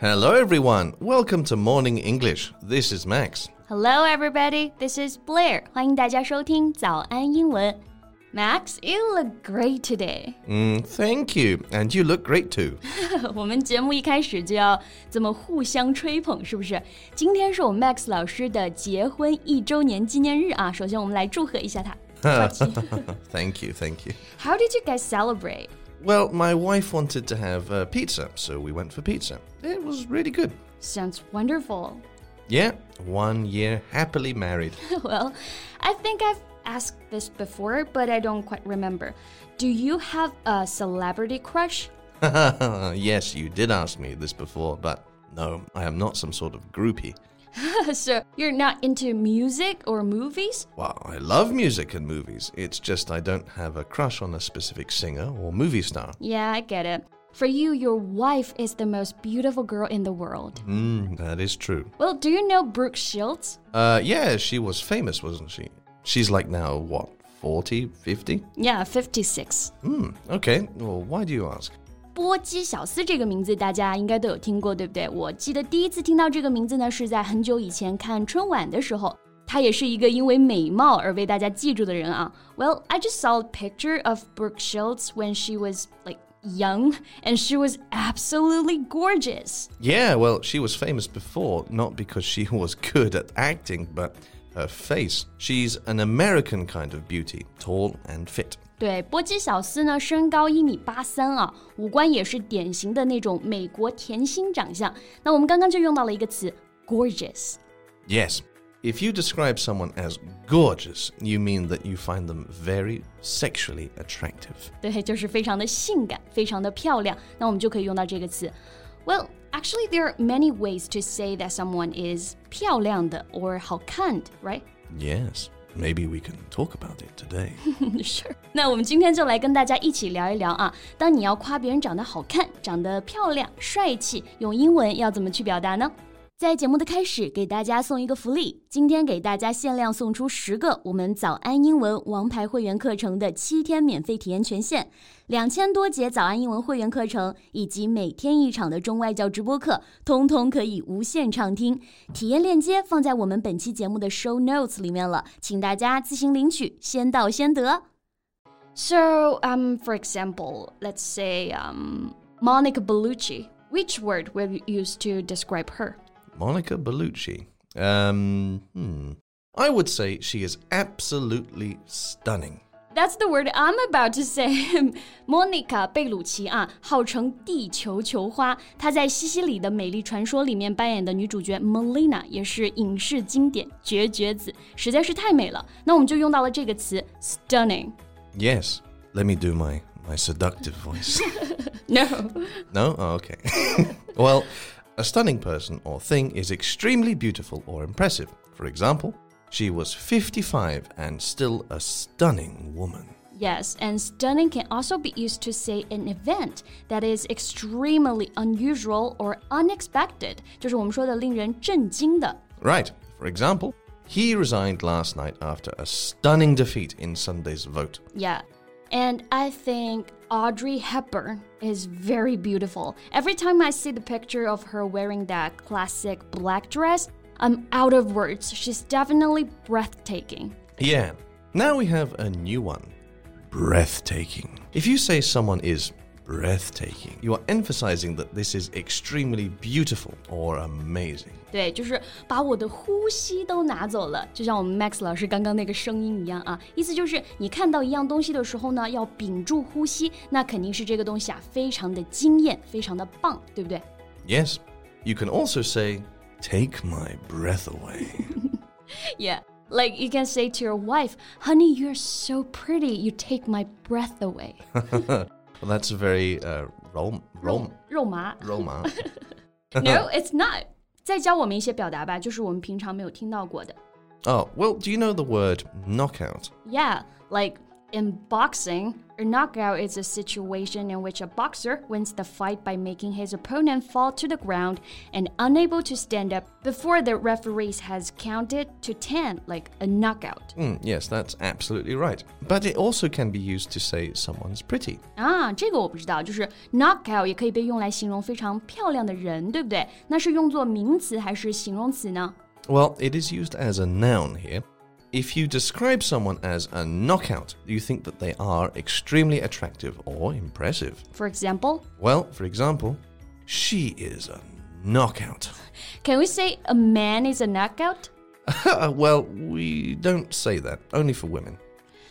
Hello, everyone. Welcome to Morning English. This is Max. Hello, everybody. This is Blair. 欢迎大家收听早安英文。Max, you look great today. Mm, thank you. And you look great too. 我们节目一开始就要这么互相吹捧，是不是？今天是我们 Max 老师的结婚一周年纪念日啊！首先，我们来祝贺一下他。 thank you, thank you. How did you guys celebrate? Well, my wife wanted to have uh, pizza, so we went for pizza. It was really good. Sounds wonderful. Yeah, one year happily married. well, I think I've asked this before, but I don't quite remember. Do you have a celebrity crush? yes, you did ask me this before, but no, I am not some sort of groupie. so you're not into music or movies? Well, I love music and movies. It's just I don't have a crush on a specific singer or movie star. Yeah, I get it. For you, your wife is the most beautiful girl in the world. Mm, that is true. Well, do you know Brooke Shields? Uh, yeah, she was famous, wasn't she? She's like now, what, 40, 50? Yeah, 56. Hmm, okay. Well, why do you ask? 波姬小丝这个名字大家应该都有听过，对不对？我记得第一次听到这个名字呢，是在很久以前看春晚的时候。他也是一个因为美貌而被大家记住的人啊。Well, I just saw a picture of Brooke Shields when she was like young, and she was absolutely gorgeous. Yeah, well, she was famous before, not because she was good at acting, but her face. She's an American kind of beauty, tall and fit. 对，波姬小丝呢，身高一米八三啊，五官也是典型的那种美国甜心长相。那我们刚刚就用到了一个词，gorgeous。Yes, if you describe someone as gorgeous, you mean that you find them very sexually attractive. 对，就是非常的性感，非常的漂亮。那我们就可以用到这个词。Well, actually, there are many ways to say that someone is 漂亮的 or 好看的, right? Yes. Maybe we can talk about it today. sure. 那我们今天就来跟大家一起聊一聊啊，当你要夸别人长得好看、长得漂亮、帅气，用英文要怎么去表达呢？在节目的开始，给大家送一个福利，今天给大家限量送出十个我们早安英文王牌会员课程的七天免费体验权限，两千多节早安英文会员课程以及每天一场的中外教直播课，通通可以无限畅听。体验链接放在我们本期节目的 show notes 里面了，请大家自行领取，先到先得。So, um, for example, let's say um, Monica Bellucci. Which word will you use to describe her? Monica Bellucci. Um, hmm. I would say she is absolutely stunning. That's the word I'm about to say. Monica Bellucci, Malèna 也是影视经典绝绝子，实在是太美了。那我们就用到了这个词 stunning。Yes, let me do my my seductive voice. no. No. Oh, okay. well. a stunning person or thing is extremely beautiful or impressive. For example, she was 55 and still a stunning woman. Yes, and stunning can also be used to say an event that is extremely unusual or unexpected，就是我们说的令人震惊的。 Right. For example, he resigned last night after a stunning defeat in Sunday's vote. Yeah. And I think Audrey Hepburn is very beautiful. Every time I see the picture of her wearing that classic black dress, I'm out of words. She's definitely breathtaking. Yeah. Now we have a new one breathtaking. If you say someone is breathtaking, you are emphasizing that this is extremely beautiful or amazing. 对，就是把我的呼吸都拿走了，就像我们 Max 老师刚刚那个声音一样啊。意思就是你看到一样东西的时候呢，要屏住呼吸，那肯定是这个东西啊，非常的惊艳，非常的棒，对不对？ Yes. You can also say, take my breath away. Yeah. Like you can say to your wife, honey, you're so pretty. You take my breath away. well, that's very uh, rom, rom, 肉麻。 Roma. No, it's not. 再教我们一些表达吧，就是我们平常没有听到过的。 oh, well, do you know the word knockout? Yeah, like In boxing, a knockout is a situation in which a boxer wins the fight by making his opponent fall to the ground and unable to stand up before the referee has counted to 10, like a knockout. Mm, yes, that's absolutely right. But it also can be used to say someone's pretty. 啊，这个我不知道，就是 knockout 也可以被用来形容非常漂亮的人，对不对？那是用作名词还是形容词呢？ Well, it is used as a noun here. If you describe someone as a knockout, you think that they are extremely attractive or impressive. For example, Well, for example, she is a knockout. can we say a man is a knockout? well, we don't say that, only for women.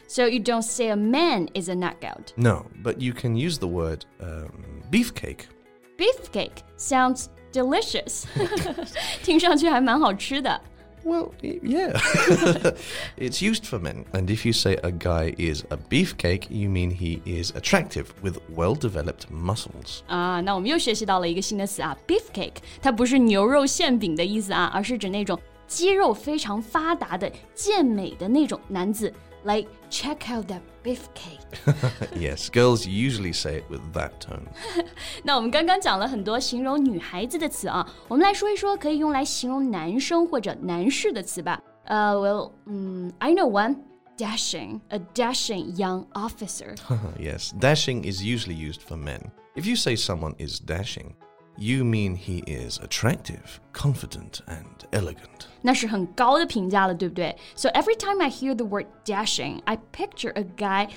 So you don't say a man is a knockout. No, but you can use the word um, beefcake. Beefcake sounds delicious. 听上去还蛮好吃的。 Well, y- yeah. it's used for men. And if you say a guy is a beefcake, you mean he is attractive with well developed muscles. 啊，那我们又学习到了一个新的词啊，beefcake，它不是牛肉馅饼的意思啊，而是指那种肌肉非常发达的健美的那种男子。 Like check out that beefcake。 yes, girls usually say it with that tone. 那我们刚刚讲了很多形容女孩子的词啊，我们来说一说可以用来形容男生或者男士的词吧。呃、w e l l 嗯，I know one。Dashing, a dashing young officer. yes, dashing is usually used for men. If you say someone is dashing, you mean he is attractive, confident, and elegant. 那是很高的评价了，对不对？So every time I hear the word dashing, I picture a guy,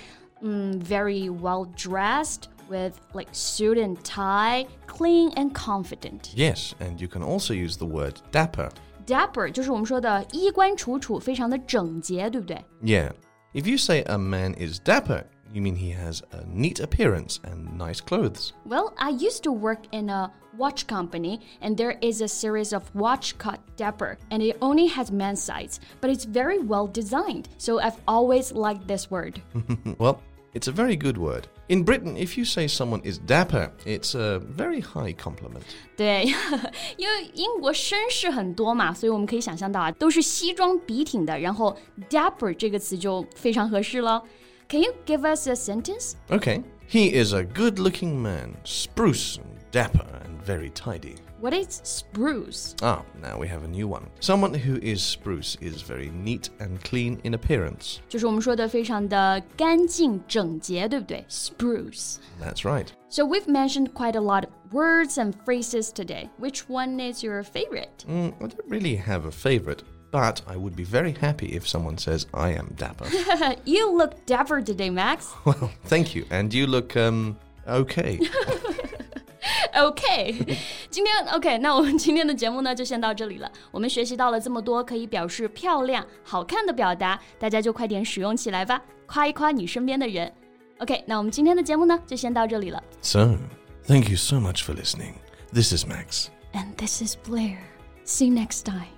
mm, very well dressed with like suit and tie, clean and confident. Yes, and you can also use the word dapper. Dapper 就是我们说的衣冠楚楚，非常的整洁，对不对？ Yeah. If you say a man is dapper, you mean he has a neat appearance and nice clothes. Well, I used to work in a watch company, and there is a series of watch called Dapper, and it only has men's size, but it's very well designed. So I've always liked this word. well, it's a very good word. In Britain, if you say someone is dapper, it's a very high compliment. 对，因为英国绅士很多嘛，所以我们可以想象到啊，都是西装笔挺的，然后 dapper 这个词就非常合适了。 Can you give us a sentence? Okay. He is a good looking man, spruce and dapper and very tidy. What is spruce? Ah, now we have a new one. Someone who is spruce is very neat and clean in appearance. 就是我们说的非常的干净整洁，对不对？Spruce. That's right. So we've mentioned quite a lot of words and phrases today. Which one is your favorite? Mm, I don't really have a favorite, but I would be very happy if someone says I am dapper. you look dapper today, Max. well, thank you. And you look, um, okay. OK，今天 OK，那我们今天的节目呢就先到这里了。我们学习到了这么多可以表示漂亮、好看的表达，大家就快点使用起来吧，夸一夸你身边的人。OK，那我们今天的节目呢就先到这里了。 so, thank you so much for listening. This is Max. And this is Blair. See you next time.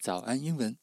早安英文。